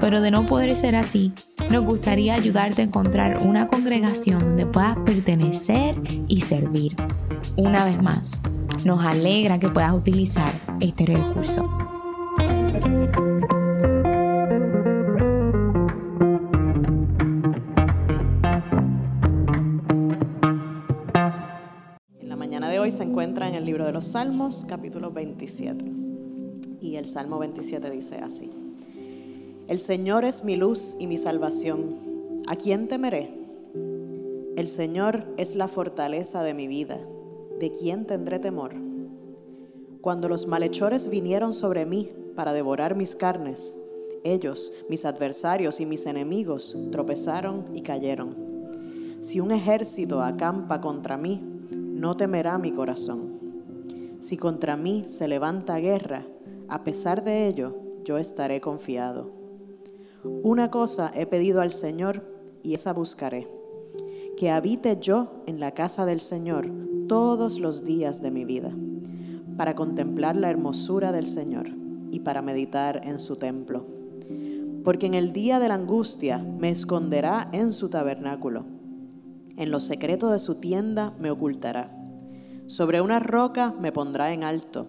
pero de no poder ser así, nos gustaría ayudarte a encontrar una congregación donde puedas pertenecer y servir. Una vez más, nos alegra que puedas utilizar este recurso. se encuentra en el libro de los Salmos, capítulo 27. Y el Salmo 27 dice así. El Señor es mi luz y mi salvación. ¿A quién temeré? El Señor es la fortaleza de mi vida. ¿De quién tendré temor? Cuando los malhechores vinieron sobre mí para devorar mis carnes, ellos, mis adversarios y mis enemigos, tropezaron y cayeron. Si un ejército acampa contra mí, no temerá mi corazón. Si contra mí se levanta guerra, a pesar de ello, yo estaré confiado. Una cosa he pedido al Señor y esa buscaré, que habite yo en la casa del Señor todos los días de mi vida, para contemplar la hermosura del Señor y para meditar en su templo. Porque en el día de la angustia me esconderá en su tabernáculo en lo secreto de su tienda me ocultará. Sobre una roca me pondrá en alto.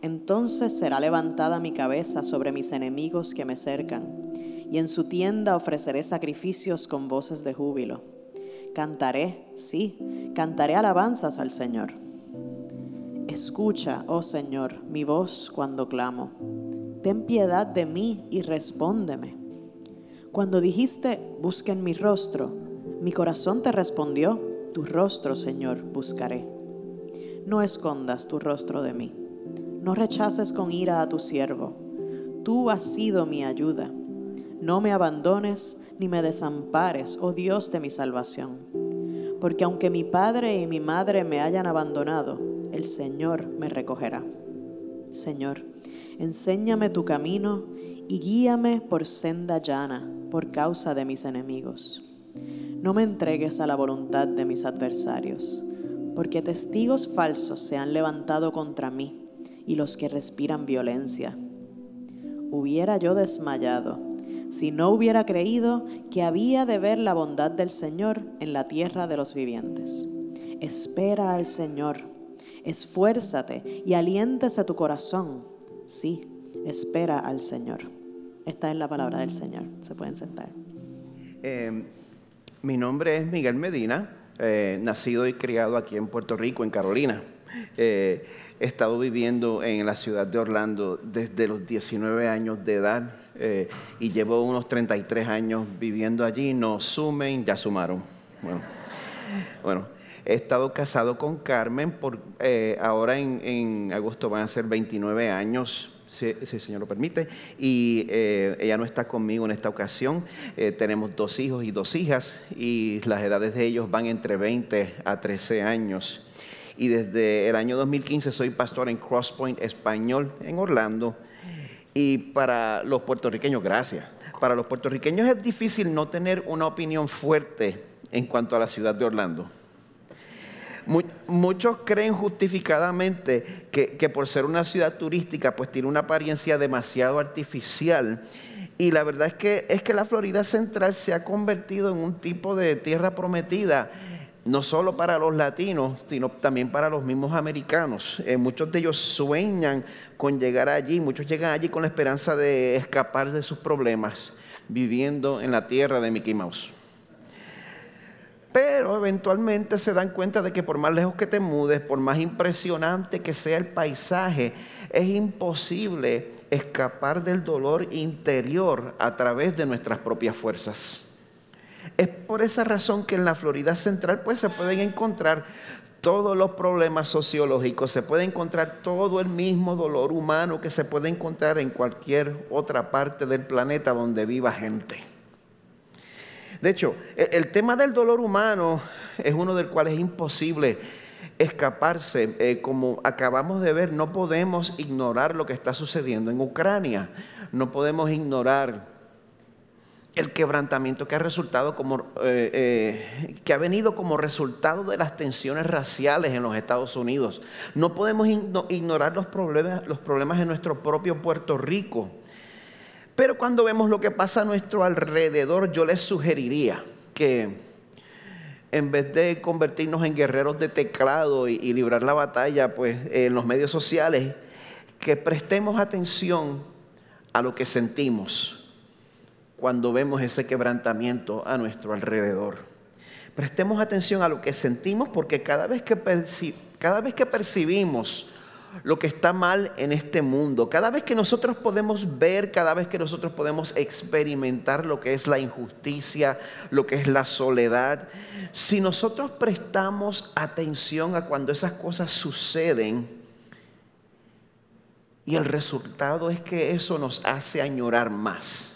Entonces será levantada mi cabeza sobre mis enemigos que me cercan, y en su tienda ofreceré sacrificios con voces de júbilo. Cantaré, sí, cantaré alabanzas al Señor. Escucha, oh Señor, mi voz cuando clamo. Ten piedad de mí y respóndeme. Cuando dijiste, busquen mi rostro, mi corazón te respondió, tu rostro, Señor, buscaré. No escondas tu rostro de mí. No rechaces con ira a tu siervo. Tú has sido mi ayuda. No me abandones ni me desampares, oh Dios de mi salvación. Porque aunque mi padre y mi madre me hayan abandonado, el Señor me recogerá. Señor, enséñame tu camino y guíame por senda llana por causa de mis enemigos. No me entregues a la voluntad de mis adversarios, porque testigos falsos se han levantado contra mí y los que respiran violencia. Hubiera yo desmayado si no hubiera creído que había de ver la bondad del Señor en la tierra de los vivientes. Espera al Señor, esfuérzate y aliéntese tu corazón. Sí, espera al Señor. Esta es la palabra del Señor. Se pueden sentar. Eh, mi nombre es Miguel Medina, eh, nacido y criado aquí en Puerto Rico, en Carolina. Eh, he estado viviendo en la ciudad de Orlando desde los 19 años de edad eh, y llevo unos 33 años viviendo allí. No sumen, ya sumaron. Bueno, he estado casado con Carmen, por, ahora en, en agosto van a ser 29 años si, el Señor lo permite. Y eh, ella no está conmigo en esta ocasión. Eh, tenemos dos hijos y dos hijas y las edades de ellos van entre 20 a 13 años. Y desde el año 2015 soy pastor en Crosspoint Español en Orlando. Y para los puertorriqueños, gracias. Para los puertorriqueños es difícil no tener una opinión fuerte en cuanto a la ciudad de Orlando. Muchos creen justificadamente que, por ser una ciudad turística, pues tiene una apariencia demasiado artificial. Y la verdad es que, es que la Florida Central se ha convertido en un tipo de tierra prometida, no solo para los latinos, sino también para los mismos americanos. Eh, muchos de ellos sueñan con llegar allí, muchos llegan allí con la esperanza de escapar de sus problemas, viviendo en la tierra de Mickey Mouse. Pero eventualmente se dan cuenta de que por más lejos que te mudes, por más impresionante que sea el paisaje, es imposible escapar del dolor interior a través de nuestras propias fuerzas. Es por esa razón que en la Florida Central pues se pueden encontrar todos los problemas sociológicos, se puede encontrar todo el mismo dolor humano que se puede encontrar en cualquier otra parte del planeta donde viva gente. De hecho, e, el tema del dolor humano es uno del cual es imposible escaparse. Eh, como acabamos de ver, no podemos ignorar lo que está sucediendo en Ucrania. No podemos ignorar el quebrantamiento que ha resultado como eh, eh, que ha venido como resultado de las tensiones raciales en los Estados Unidos. No podemos ignorar los problemas, los problemas en nuestro propio Puerto Rico. Pero cuando vemos lo que pasa a nuestro alrededor, yo les sugeriría que en vez de convertirnos en guerreros de teclado y, librar la batalla pues, en los medios sociales, que prestemos atención a lo que sentimos cuando vemos ese quebrantamiento a nuestro alrededor. Prestemos atención a lo que sentimos porque cada vez que, cada vez que percibimos lo que está mal en este mundo. Cada vez que nosotros podemos ver, cada vez que nosotros podemos experimentar lo que es la injusticia, lo que es la soledad, si nosotros prestamos atención a cuando esas cosas suceden, y el resultado es que eso nos hace añorar más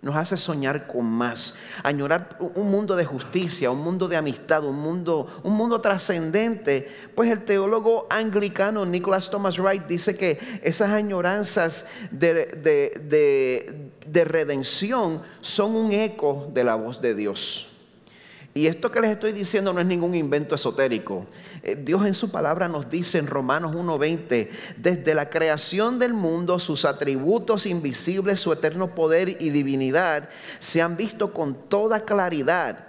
nos hace soñar con más, añorar un mundo de justicia, un mundo de amistad, un mundo, un mundo trascendente. Pues el teólogo anglicano Nicholas Thomas Wright dice que esas añoranzas de, de redención son un eco de la voz de Dios. Y esto que les estoy diciendo no es ningún invento esotérico. Eh, Dios en su palabra nos dice en Romanos 1.20, desde la creación del mundo, sus atributos invisibles, su eterno poder y divinidad se han visto con toda claridad,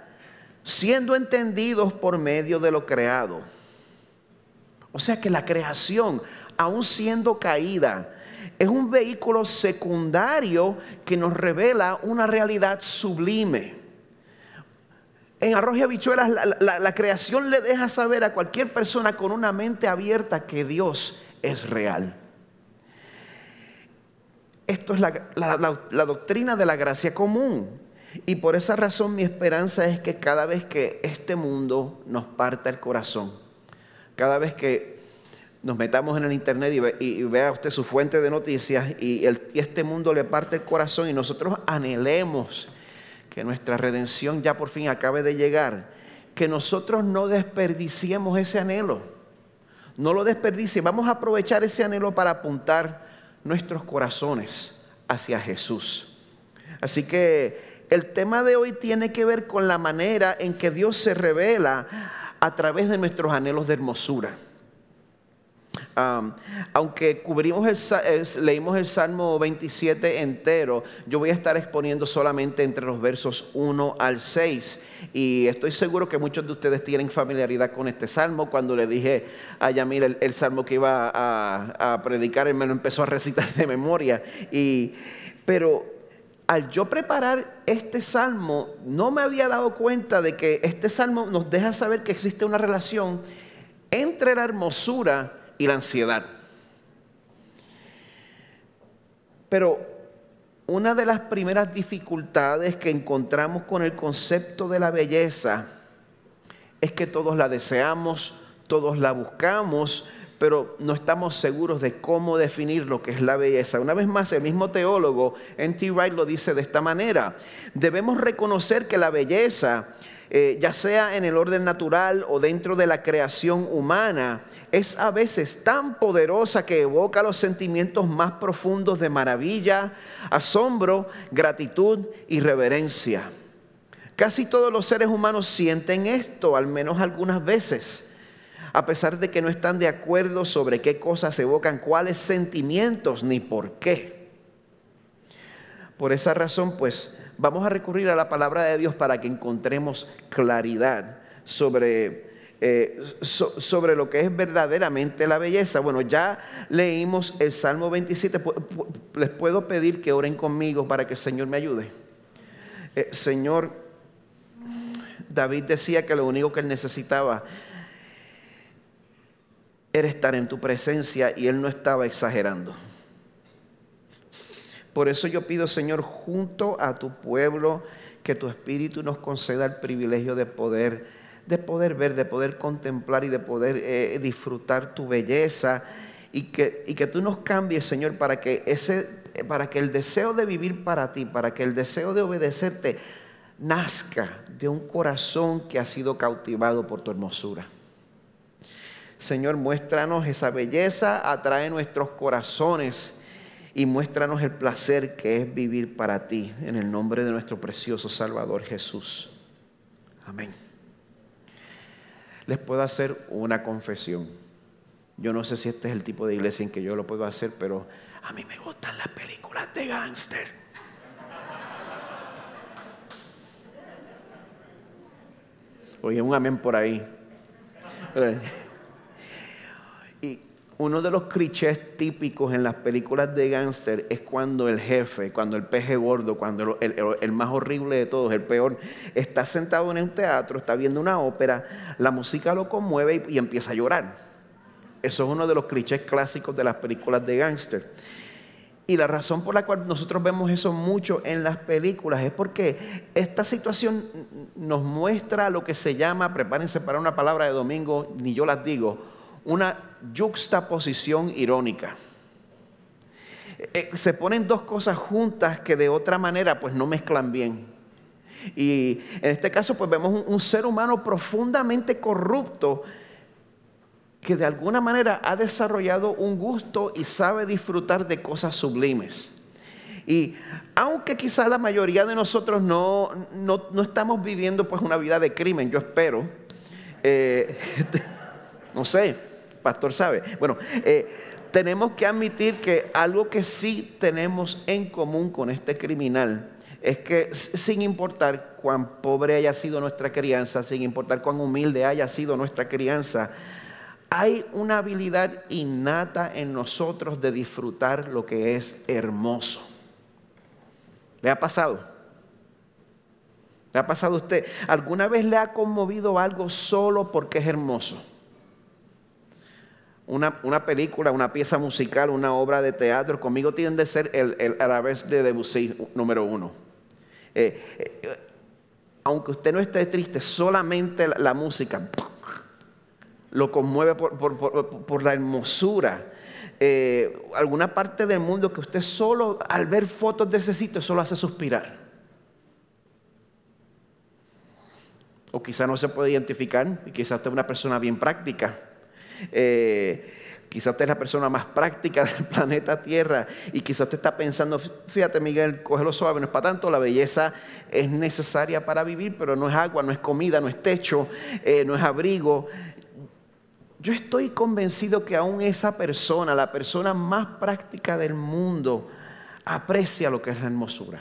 siendo entendidos por medio de lo creado. O sea que la creación, aún siendo caída, es un vehículo secundario que nos revela una realidad sublime en Arroz y Habichuelas la, creación le deja saber a cualquier persona con una mente abierta que Dios es real. Esto es la doctrina de la gracia común. Y por esa razón mi esperanza es que cada vez que este mundo nos parta el corazón, cada vez que nos metamos en el internet y, vea usted su fuente de noticias y, y este mundo le parte el corazón y nosotros anhelemos que nuestra redención ya por fin acabe de llegar, que nosotros no desperdiciemos ese anhelo. No lo desperdicie, vamos a aprovechar ese anhelo para apuntar nuestros corazones hacia Jesús. Así que el tema de hoy tiene que ver con la manera en que Dios se revela a través de nuestros anhelos de hermosura aunque cubrimos el, leímos el Salmo 27 entero, yo voy a estar exponiendo solamente entre los versos 1 al 6. Y estoy seguro que muchos de ustedes tienen familiaridad con este salmo. Cuando le dije a Yamil el, salmo que iba a, a, predicar, él me lo empezó a recitar de memoria. Y, pero al yo preparar este salmo, no me había dado cuenta de que este salmo nos deja saber que existe una relación entre la hermosura y la ansiedad. Pero una de las primeras dificultades que encontramos con el concepto de la belleza es que todos la deseamos, todos la buscamos, pero no estamos seguros de cómo definir lo que es la belleza. Una vez más, el mismo teólogo, N.T. Wright, lo dice de esta manera. Debemos reconocer que la belleza, eh, ya sea en el orden natural o dentro de la creación humana, es a veces tan poderosa que evoca los sentimientos más profundos de maravilla, asombro, gratitud y reverencia. Casi todos los seres humanos sienten esto, al menos algunas veces, a pesar de que no están de acuerdo sobre qué cosas evocan, cuáles sentimientos ni por qué. Por esa razón, pues, vamos a recurrir a la palabra de Dios para que encontremos claridad sobre eh, sobre lo que es verdaderamente la belleza. Bueno, ya leímos el Salmo 27. Les puedo pedir que oren conmigo para que el Señor me ayude. Eh, Señor, David decía que lo único que él necesitaba era estar en tu presencia y él no estaba exagerando. Por eso yo pido, Señor, junto a tu pueblo, que tu Espíritu nos conceda el privilegio de poder de poder ver, de poder contemplar y de poder eh, disfrutar tu belleza y que, y que tú nos cambies, Señor, para que, ese, para que el deseo de vivir para ti, para que el deseo de obedecerte nazca de un corazón que ha sido cautivado por tu hermosura. Señor, muéstranos esa belleza, atrae nuestros corazones y muéstranos el placer que es vivir para ti, en el nombre de nuestro precioso Salvador Jesús. Amén. Les puedo hacer una confesión. Yo no sé si este es el tipo de iglesia en que yo lo puedo hacer, pero a mí me gustan las películas de gángster. Oye, un amén por ahí. Y uno de los clichés típicos en las películas de gángster es cuando el jefe, cuando el peje gordo, cuando el, más horrible de todos, el peor, está sentado en un teatro, está viendo una ópera, la música lo conmueve y, y empieza a llorar. Eso es uno de los clichés clásicos de las películas de gángster. Y la razón por la cual nosotros vemos eso mucho en las películas es porque esta situación nos muestra lo que se llama, prepárense para una palabra de domingo, ni yo las digo, una juxtaposición irónica. Eh, se ponen dos cosas juntas que de otra manera pues no mezclan bien. Y en este caso pues vemos un, ser humano profundamente corrupto que de alguna manera ha desarrollado un gusto y sabe disfrutar de cosas sublimes. Y aunque quizá la mayoría de nosotros no, no, estamos viviendo pues una vida de crimen, yo espero, eh, no sé, pastor sabe, bueno, eh, tenemos que admitir que algo que sí tenemos en común con este criminal es que sin importar cuán pobre haya sido nuestra crianza, sin importar cuán humilde haya sido nuestra crianza, hay una habilidad innata en nosotros de disfrutar lo que es hermoso. ¿Le ha pasado? ¿Le ha pasado a usted? ¿Alguna vez le ha conmovido algo solo porque es hermoso? Una, película, una pieza musical, una obra de teatro, conmigo tiende a ser el, el de Debussy número uno. Eh, eh, aunque usted no esté triste, solamente la música lo conmueve por, la hermosura. Eh, alguna parte del mundo que usted solo al ver fotos de ese sitio solo hace suspirar. O quizá no se puede identificar y quizá usted es una persona bien práctica. Eh, quizá usted es la persona más práctica del planeta Tierra y quizá usted está pensando, fíjate Miguel, cógelo suave, no es para tanto, la belleza es necesaria para vivir, pero no es agua, no es comida, no es techo, eh, no es abrigo. Yo estoy convencido que aún esa persona, la persona más práctica del mundo, aprecia lo que es la hermosura.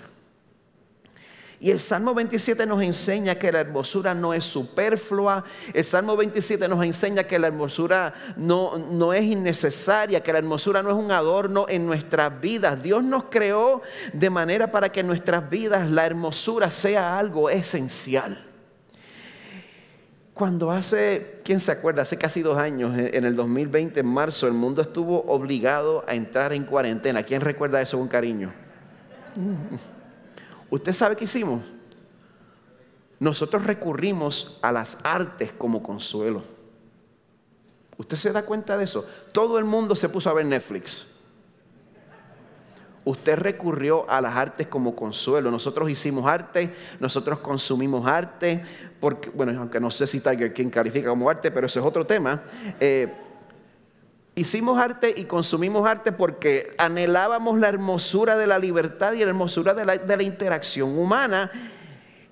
Y el Salmo 27 nos enseña que la hermosura no es superflua. El Salmo 27 nos enseña que la hermosura no, no es innecesaria, que la hermosura no es un adorno en nuestras vidas. Dios nos creó de manera para que en nuestras vidas la hermosura sea algo esencial. Cuando hace, ¿quién se acuerda? Hace casi dos años, en el 2020, en marzo, el mundo estuvo obligado a entrar en cuarentena. ¿Quién recuerda eso con cariño? ¿Usted sabe qué hicimos? Nosotros recurrimos a las artes como consuelo. ¿Usted se da cuenta de eso? Todo el mundo se puso a ver Netflix usted recurrió a las artes como consuelo. Nosotros hicimos arte, nosotros consumimos arte, porque, bueno, aunque no sé si Tiger King califica como arte, pero eso es otro tema. Eh, hicimos arte y consumimos arte porque anhelábamos la hermosura de la libertad y la hermosura de la, interacción humana.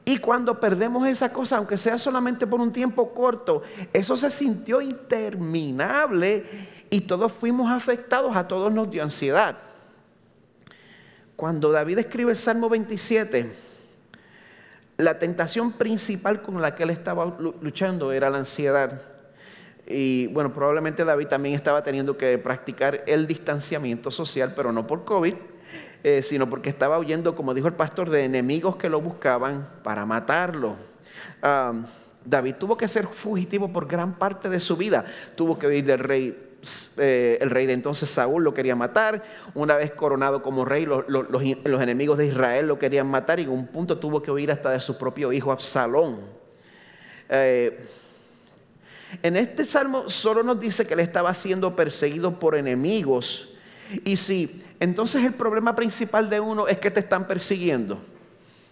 Y cuando perdemos esa cosa, aunque sea solamente por un tiempo corto, eso se sintió interminable y todos fuimos afectados, a todos nos dio ansiedad. Cuando David escribe el Salmo 27, la tentación principal con la que él estaba luchando era la ansiedad. Y bueno, probablemente David también estaba teniendo que practicar el distanciamiento social, pero no por COVID, eh, sino porque estaba huyendo, como dijo el pastor, de enemigos que lo buscaban para matarlo. David tuvo que ser fugitivo por gran parte de su vida. Tuvo que huir del rey eh, el rey de entonces Saúl lo quería matar, una vez coronado como rey los, enemigos de Israel lo querían matar y en un punto tuvo que huir hasta de su propio hijo Absalón. Eh, en este salmo solo nos dice que él estaba siendo perseguido por enemigos y si entonces el problema principal de uno es que te están persiguiendo,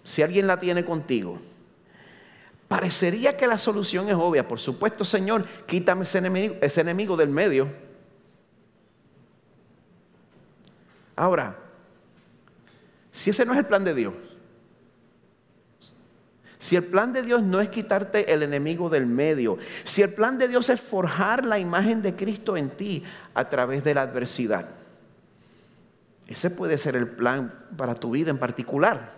si alguien la tiene contigo, parecería que la solución es obvia. Por supuesto, Señor, quítame ese enemigo, ese enemigo del medio. Ahora, si ese no es el plan de Dios, si el plan de Dios no es quitarte el enemigo del medio, si el plan de Dios es forjar la imagen de Cristo en ti a través de la adversidad, ese puede ser el plan para tu vida en particular.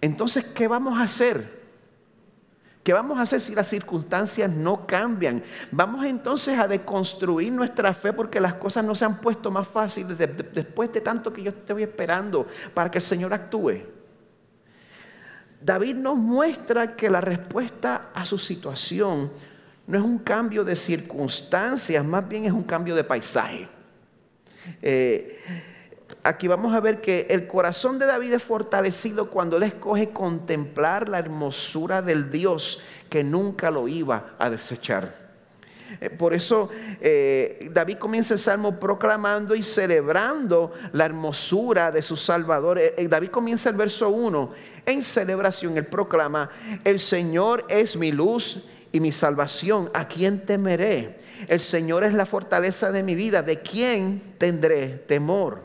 Entonces, ¿qué vamos a hacer? ¿Qué vamos a hacer si las circunstancias no cambian? Vamos entonces a deconstruir nuestra fe porque las cosas no se han puesto más fáciles después de tanto que yo estoy esperando para que el Señor actúe. David nos muestra que la respuesta a su situación no es un cambio de circunstancias, más bien es un cambio de paisaje. Eh, aquí vamos a ver que el corazón de David es fortalecido cuando él escoge contemplar la hermosura del Dios que nunca lo iba a desechar. Eh, por eso eh, David comienza el salmo proclamando y celebrando la hermosura de su Salvador. David comienza el verso 1 en celebración, él proclama, el Señor es mi luz y mi salvación, ¿a quién temeré? El Señor es la fortaleza de mi vida, ¿de quién tendré temor?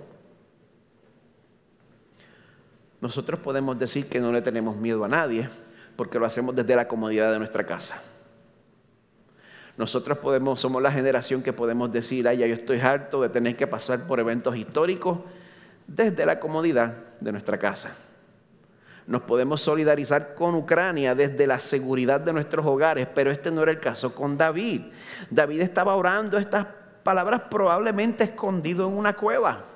Nosotros podemos decir que no le tenemos miedo a nadie porque lo hacemos desde la comodidad de nuestra casa. Nosotros podemos, somos la generación que podemos decir, ay, ya yo estoy harto de tener que pasar por eventos históricos desde la comodidad de nuestra casa. Nos podemos solidarizar con Ucrania desde la seguridad de nuestros hogares, pero este no era el caso con David. David estaba orando estas palabras probablemente escondido en una cueva.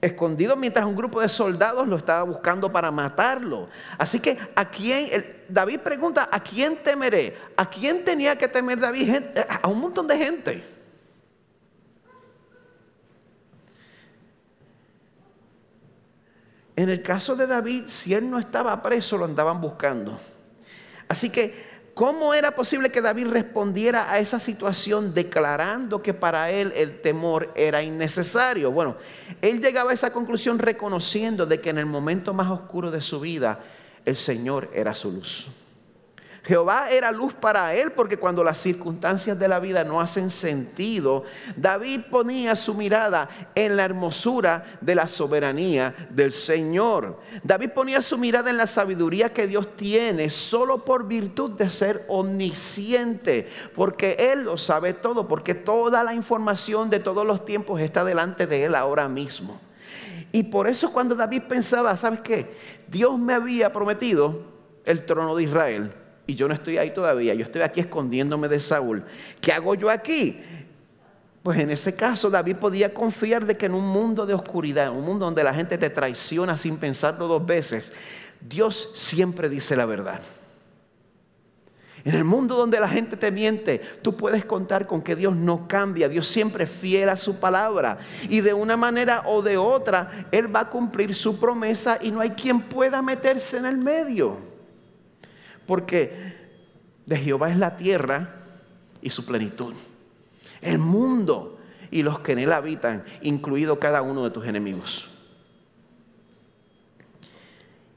Escondido mientras un grupo de soldados lo estaba buscando para matarlo. Así que a quién, David pregunta, ¿a quién temeré? ¿A quién tenía que temer David? A un montón de gente. En el caso de David, si él no estaba preso, lo andaban buscando. Así que, ¿cómo era posible que David respondiera a esa situación declarando que para él el temor era innecesario? Bueno, él llegaba a esa conclusión reconociendo de que en el momento más oscuro de su vida, el Señor era su luz. Jehová era luz para él porque cuando las circunstancias de la vida no hacen sentido, David ponía su mirada en la hermosura de la soberanía del Señor. David ponía su mirada en la sabiduría que Dios tiene solo por virtud de ser omnisciente, porque Él lo sabe todo, porque toda la información de todos los tiempos está delante de Él ahora mismo. Y por eso cuando David pensaba, ¿sabes qué? Dios me había prometido el trono de Israel y yo no estoy ahí todavía, yo estoy aquí escondiéndome de Saúl. ¿Qué hago yo aquí? Pues en ese caso David podía confiar de que en un mundo de oscuridad, en un mundo donde la gente te traiciona sin pensarlo dos veces, Dios siempre dice la verdad. En el mundo donde la gente te miente, tú puedes contar con que Dios no cambia, Dios siempre es fiel a su palabra. Y de una manera o de otra, Él va a cumplir su promesa y no hay quien pueda meterse en el medio porque de Jehová es la tierra y su plenitud. El mundo y los que en él habitan, incluido cada uno de tus enemigos.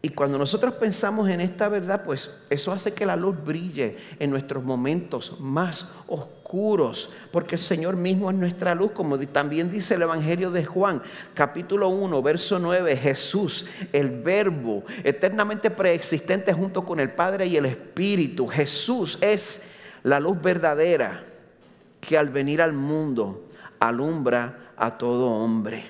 Y cuando nosotros pensamos en esta verdad, pues eso hace que la luz brille en nuestros momentos más oscuros, porque el Señor mismo es nuestra luz, como también dice el Evangelio de Juan, capítulo 1, verso 9, Jesús, el verbo eternamente preexistente junto con el Padre y el Espíritu. Jesús es la luz verdadera que al venir al mundo alumbra a todo hombre.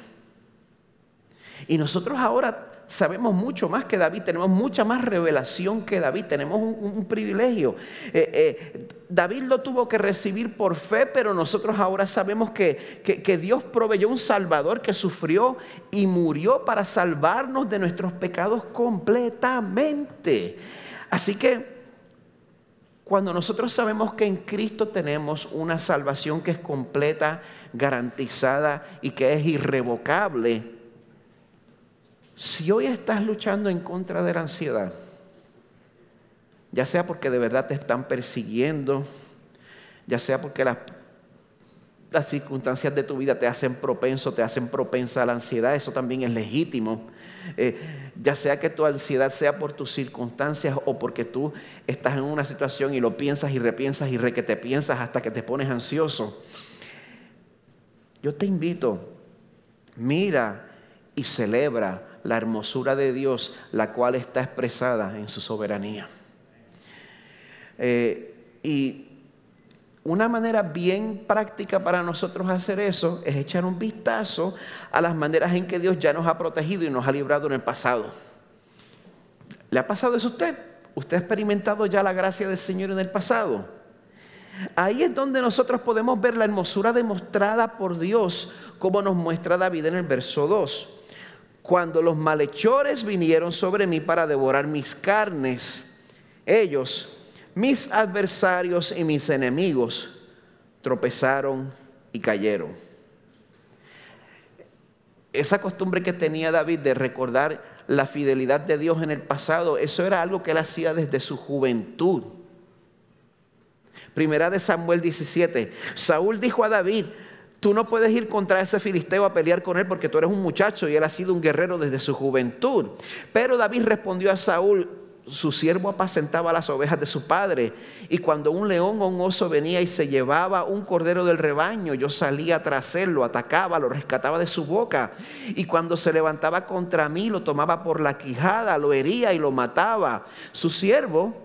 Y nosotros ahora sabemos mucho más que David, tenemos mucha más revelación que David, tenemos un, privilegio. Eh, eh, David lo tuvo que recibir por fe, pero nosotros ahora sabemos que, que Dios proveyó un Salvador que sufrió y murió para salvarnos de nuestros pecados completamente. Así que cuando nosotros sabemos que en Cristo tenemos una salvación que es completa, garantizada y que es irrevocable, si hoy estás luchando en contra de la ansiedad, ya sea porque de verdad te están persiguiendo, ya sea porque las circunstancias de tu vida te hacen propenso, te hacen propensa a la ansiedad, eso también es legítimo. Eh, ya sea que tu ansiedad sea por tus circunstancias o porque tú estás en una situación y lo piensas y repiensas y re que te piensas hasta que te pones ansioso. Yo te invito, mira y celebra la hermosura de Dios, la cual está expresada en su soberanía. Eh, y una manera bien práctica para nosotros hacer eso es echar un vistazo a las maneras en que Dios ya nos ha protegido y nos ha librado en el pasado. ¿Le ha pasado eso a usted? ¿Usted ha experimentado ya la gracia del Señor en el pasado? Ahí es donde nosotros podemos ver la hermosura demostrada por Dios, como nos muestra David en el verso 2. Cuando los malhechores vinieron sobre mí para devorar mis carnes, ellos mis adversarios y mis enemigos tropezaron y cayeron. Esa costumbre que tenía David de recordar la fidelidad de Dios en el pasado, eso era algo que él hacía desde su juventud. Primera de Samuel 17, Saúl dijo a David, tú no puedes ir contra ese filisteo a pelear con él porque tú eres un muchacho y él ha sido un guerrero desde su juventud. Pero David respondió a Saúl, su siervo apacentaba las ovejas de su padre. Y cuando un león o un oso venía y se llevaba un cordero del rebaño, yo salía tras él, lo atacaba, lo rescataba de su boca. Y cuando se levantaba contra mí, lo tomaba por la quijada, lo hería y lo mataba. Su siervo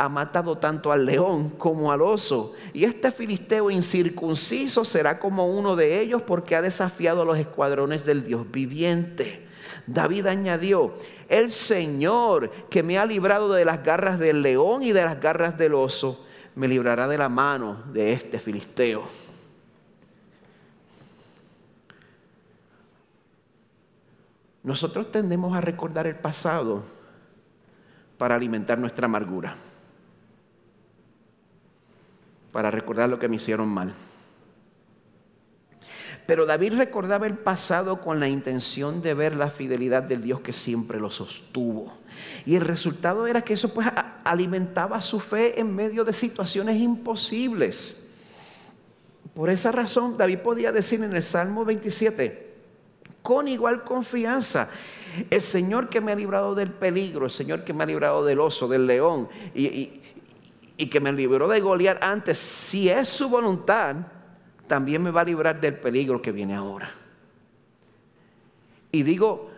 ha matado tanto al león como al oso. Y este filisteo incircunciso será como uno de ellos porque ha desafiado a los escuadrones del Dios viviente. David añadió, el Señor que me ha librado de las garras del león y de las garras del oso, me librará de la mano de este filisteo. Nosotros tendemos a recordar el pasado para alimentar nuestra amargura, para recordar lo que me hicieron mal. Pero David recordaba el pasado con la intención de ver la fidelidad del Dios que siempre lo sostuvo. Y el resultado era que eso pues alimentaba su fe en medio de situaciones imposibles. Por esa razón David podía decir en el Salmo 27, con igual confianza, el Señor que me ha librado del peligro, el Señor que me ha librado del oso, del león y, que me libró de golear antes, si es su voluntad, también me va a librar del peligro que viene ahora. Y digo,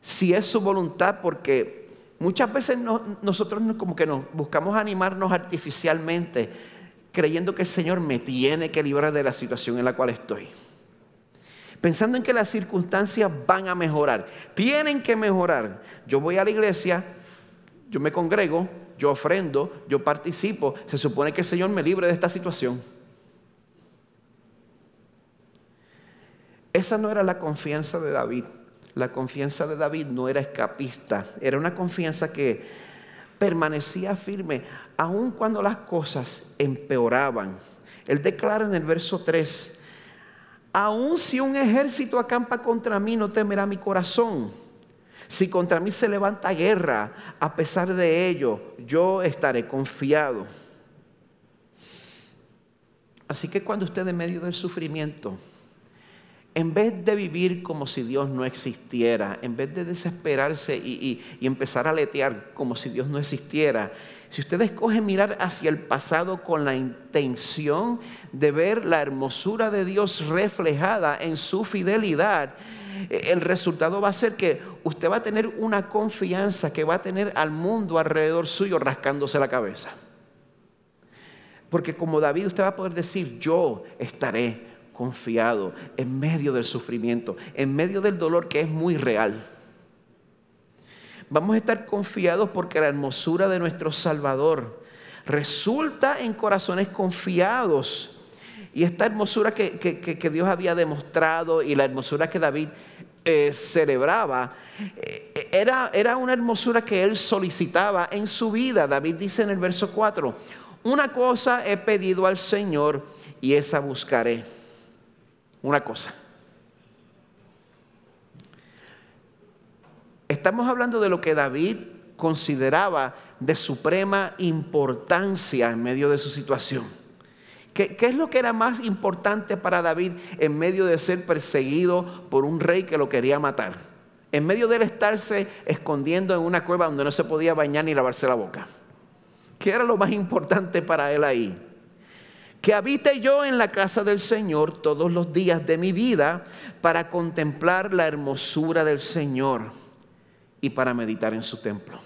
si es su voluntad, porque muchas veces nosotros como que nos buscamos animarnos artificialmente, creyendo que el Señor me tiene que librar de la situación en la cual estoy. Pensando en que las circunstancias van a mejorar, tienen que mejorar. Yo voy a la iglesia, yo me congrego, yo ofrendo, yo participo. Se supone que el Señor me libre de esta situación. Esa no era la confianza de David. La confianza de David no era escapista, era una confianza que permanecía firme aun cuando las cosas empeoraban. Él declara en el verso 3, aun si un ejército acampa contra mí, no temerá mi corazón. Si contra mí se levanta guerra, a pesar de ello, yo estaré confiado. Así que cuando usted en medio del sufrimiento, en vez de vivir como si Dios no existiera, en vez de desesperarse y, empezar a letear como si Dios no existiera, si usted escoge mirar hacia el pasado con la intención de ver la hermosura de Dios reflejada en su fidelidad, el resultado va a ser que usted va a tener una confianza que va a tener al mundo alrededor suyo rascándose la cabeza. Porque como David usted va a poder decir, yo estaré confiado en medio del sufrimiento, en medio del dolor que es muy real. Vamos a estar confiados porque la hermosura de nuestro Salvador resulta en corazones confiados. Y esta hermosura que, Dios había demostrado y la hermosura que David eh, celebraba, eh, era, era una hermosura que él solicitaba en su vida. David dice en el verso 4, una cosa he pedido al Señor y esa buscaré una cosa. Estamos hablando de lo que David consideraba de suprema importancia en medio de su situación. ¿Qué, ¿Qué, es lo que era más importante para David en medio de ser perseguido por un rey que lo quería matar? En medio de él estarse escondiendo en una cueva donde no se podía bañar ni lavarse la boca. ¿Qué era lo más importante para él ahí? Que habite yo en la casa del Señor todos los días de mi vida para contemplar la hermosura del Señor y para meditar en su templo.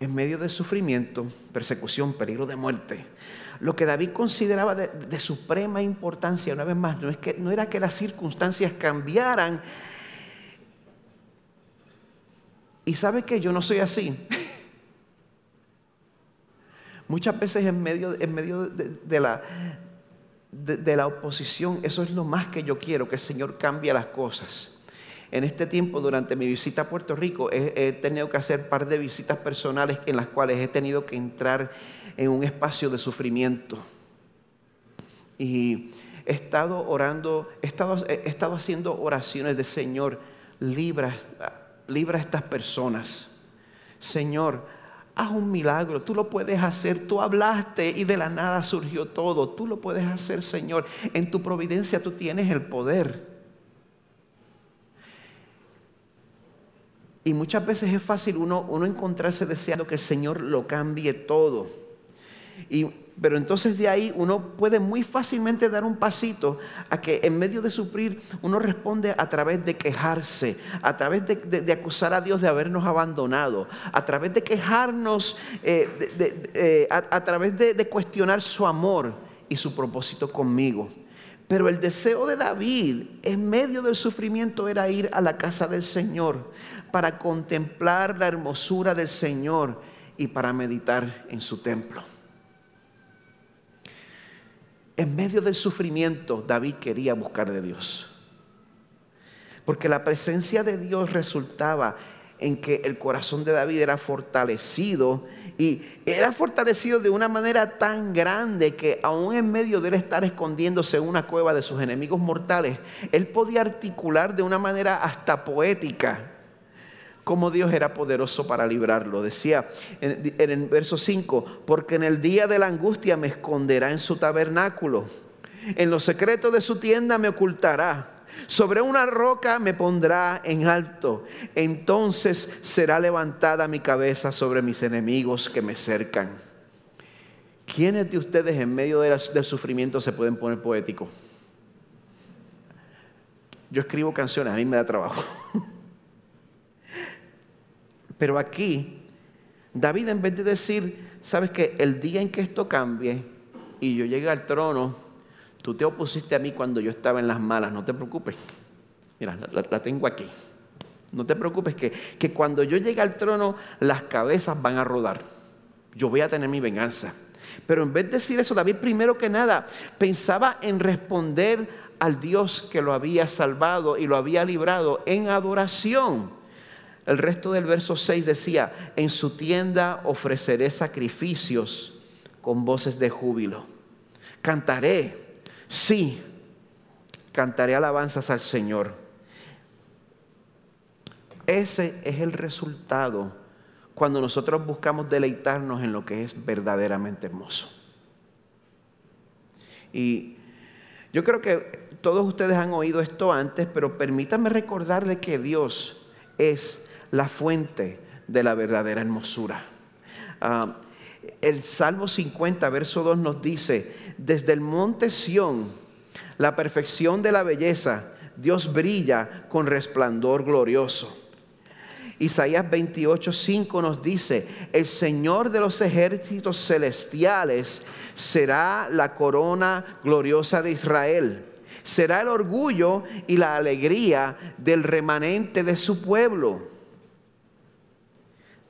En medio de sufrimiento, persecución, peligro de muerte, lo que David consideraba de, suprema importancia, una vez más, no, es que, no era que las circunstancias cambiaran. Y sabe que yo no soy así. Muchas veces en medio, en medio de, la, de la oposición, eso es lo más que yo quiero, que el Señor cambie las cosas. En este tiempo, durante mi visita a Puerto Rico, he, tenido que hacer un par de visitas personales en las cuales he tenido que entrar en un espacio de sufrimiento. Y he estado orando, he estado, he estado haciendo oraciones de Señor, libra, libra a estas personas. Señor, haz un milagro, tú lo puedes hacer, tú hablaste y de la nada surgió todo, tú lo puedes hacer, Señor. En tu providencia tú tienes el poder. Y muchas veces es fácil uno, encontrarse deseando que el Señor lo cambie todo. Y, pero entonces de ahí uno puede muy fácilmente dar un pasito a que en medio de sufrir uno responde a través de quejarse, a través de, acusar a Dios de habernos abandonado, a través de quejarnos, eh, eh, a través de cuestionar su amor y su propósito conmigo. Pero el deseo de David en medio del sufrimiento era ir a la casa del Señor para contemplar la hermosura del Señor y para meditar en su templo. En medio del sufrimiento, David quería buscar de Dios. Porque la presencia de Dios resultaba en que el corazón de David era fortalecido y era fortalecido de una manera tan grande que aún en medio de él estar escondiéndose en una cueva de sus enemigos mortales, él podía articular de una manera hasta poética cómo Dios era poderoso para librarlo. Decía en, el verso 5, porque en el día de la angustia me esconderá en su tabernáculo, en los secretos de su tienda me ocultará. Sobre una roca me pondrá en alto. Entonces será levantada mi cabeza sobre mis enemigos que me cercan. ¿Quiénes de ustedes en medio del sufrimiento se pueden poner poéticos? Yo escribo canciones, a mí me da trabajo. Pero aquí, David en vez de decir, sabes que el día en que esto cambie y yo llegue al trono, Tú te opusiste a mí cuando yo estaba en las malas, no te preocupes. Mira, la, tengo aquí. No te preocupes que, que cuando yo llegue al trono, las cabezas van a rodar. Yo voy a tener mi venganza. Pero en vez de decir eso, David primero que nada pensaba en responder al Dios que lo había salvado y lo había librado en adoración. El resto del verso 6 decía, en su tienda ofreceré sacrificios con voces de júbilo. Cantaré Sí, cantaré alabanzas al Señor. Ese es el resultado cuando nosotros buscamos deleitarnos en lo que es verdaderamente hermoso. Y yo creo que todos ustedes han oído esto antes, pero permítanme recordarle que Dios es la fuente de la verdadera hermosura. Ah, el Salmo 50, verso 2 nos dice, desde el monte Sión, la perfección de la belleza, Dios brilla con resplandor glorioso. Isaías 28, 5 nos dice, el Señor de los ejércitos celestiales será la corona gloriosa de Israel. Será el orgullo y la alegría del remanente de su pueblo.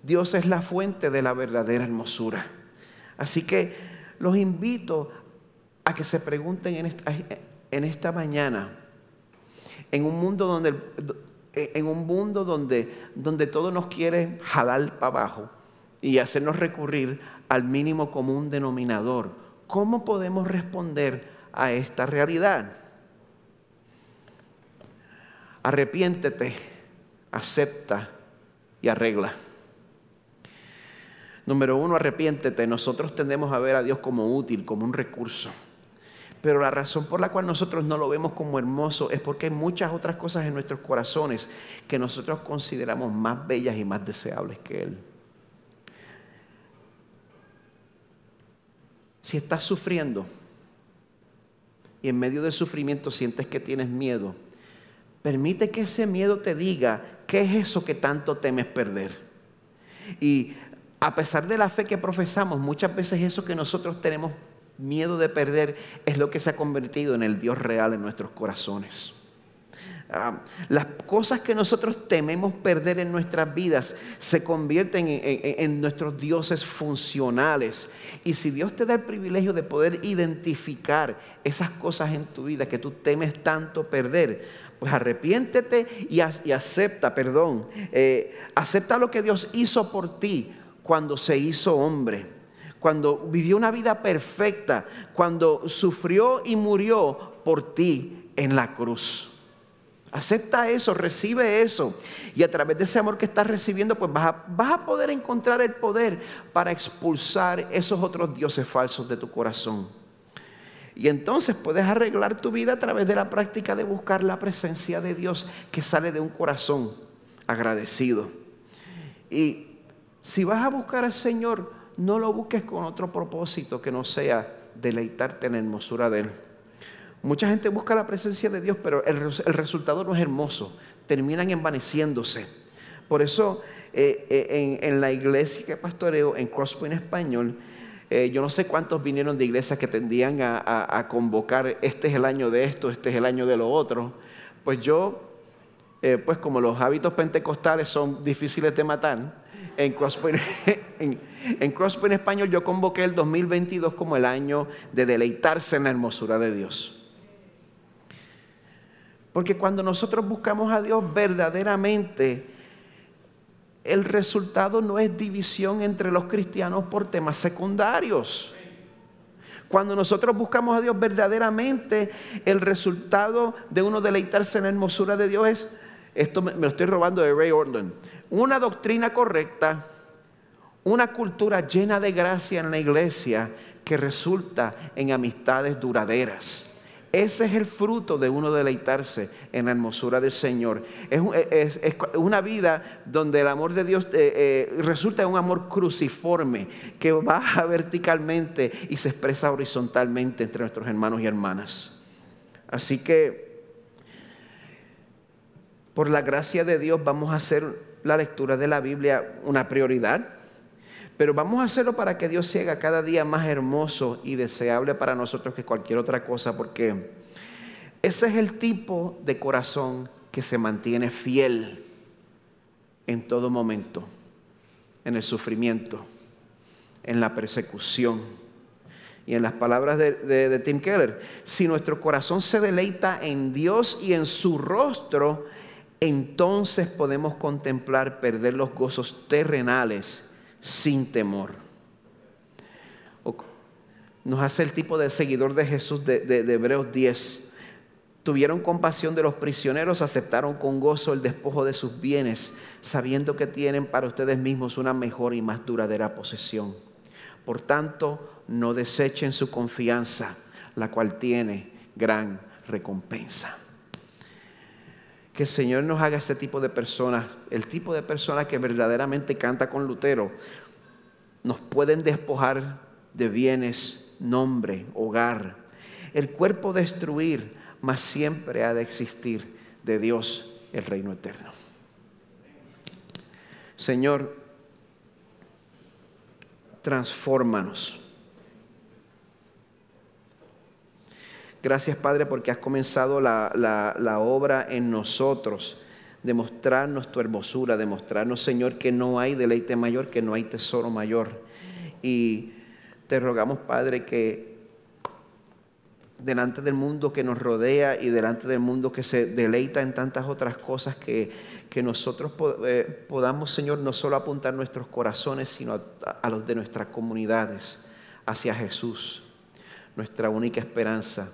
Dios es la fuente de la verdadera hermosura. Así que los invito a que se pregunten en esta, mañana, en un mundo donde, en un mundo donde, donde todo nos quiere jalar para abajo y hacernos recurrir al mínimo común denominador, ¿cómo podemos responder a esta realidad? Arrepiéntete, acepta y arregla. Número uno, arrepiéntete. Nosotros tendemos a ver a Dios como útil, como un recurso. Pero la razón por la cual nosotros no lo vemos como hermoso es porque hay muchas otras cosas en nuestros corazones que nosotros consideramos más bellas y más deseables que Él. Si estás sufriendo y en medio del sufrimiento sientes que tienes miedo, permite que ese miedo te diga qué es eso que tanto temes perder. Y a pesar de la fe que profesamos, muchas veces eso que nosotros tenemos miedo de perder es lo que se ha convertido en el Dios real en nuestros corazones. Ah, las cosas que nosotros tememos perder en nuestras vidas se convierten en, nuestros dioses funcionales. Y si Dios te da el privilegio de poder identificar esas cosas en tu vida que tú temes tanto perder, pues arrepiéntete y, acepta, perdón, eh, acepta lo que Dios hizo por ti cuando se hizo hombre, cuando vivió una vida perfecta, cuando sufrió y murió por ti en la cruz. Acepta eso, recibe eso. Y a través de ese amor que estás recibiendo, pues vas a, poder encontrar el poder para expulsar esos otros dioses falsos de tu corazón. Y entonces puedes arreglar tu vida a través de la práctica de buscar la presencia de Dios que sale de un corazón agradecido. Y si vas a buscar al Señor, no lo busques con otro propósito que no sea deleitarte en la hermosura de Él. Mucha gente busca la presencia de Dios, pero el, resultado no es hermoso. Terminan envaneciéndose. Por eso, eh, eh, en, la iglesia que pastoreo, en Crosspoint Español, eh, yo no sé cuántos vinieron de iglesias que tendían a, a, convocar, este es el año de esto, este es el año de lo otro. Pues yo, pues como los hábitos pentecostales son difíciles de matar, en Crosspoint, en, Español yo convoqué el 2022 como el año de deleitarse en la hermosura de Dios. Porque cuando nosotros buscamos a Dios verdaderamente, el resultado no es división entre los cristianos por temas secundarios. Cuando nosotros buscamos a Dios verdaderamente, el resultado de uno deleitarse en la hermosura de Dios es, esto me, lo estoy robando de Ray Orland, una doctrina correcta, una cultura llena de gracia en la iglesia que resulta en amistades duraderas. Ese es el fruto de uno deleitarse en la hermosura del Señor. Es, una vida donde el amor de Dios eh, eh, resulta en un amor cruciforme que baja verticalmente y se expresa horizontalmente entre nuestros hermanos y hermanas. Así que, por la gracia de Dios, vamos a hacer la lectura de la Biblia una prioridad, pero vamos a hacerlo para que Dios sea cada día más hermoso y deseable para nosotros que cualquier otra cosa, porque ese es el tipo de corazón que se mantiene fiel en todo momento, en el sufrimiento, en la persecución. Y en las palabras de, de Tim Keller, si nuestro corazón se deleita en Dios y en su rostro, entonces podemos contemplar perder los gozos terrenales sin temor. Nos hace el tipo de seguidor de Jesús de, Hebreos 10. Tuvieron compasión de los prisioneros, aceptaron con gozo el despojo de sus bienes, sabiendo que tienen para ustedes mismos una mejor y más duradera posesión. Por tanto, no desechen su confianza, la cual tiene gran recompensa. Que el Señor nos haga ese tipo de personas, el tipo de personas que verdaderamente canta con Lutero. Nos pueden despojar de bienes, nombre, hogar. El cuerpo destruir, mas siempre ha de existir de Dios el reino eterno. Señor, transfórmanos Gracias, Padre, porque has comenzado la, obra en nosotros, de mostrarnos tu hermosura, de mostrarnos, Señor, que no hay deleite mayor, que no hay tesoro mayor. Y te rogamos, Padre, que delante del mundo que nos rodea y delante del mundo que se deleita en tantas otras cosas, que, que nosotros eh, podamos, Señor, no solo apuntar nuestros corazones, sino a los de nuestras comunidades hacia Jesús, nuestra única esperanza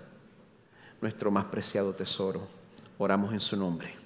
nuestro más preciado tesoro. Oramos en su nombre.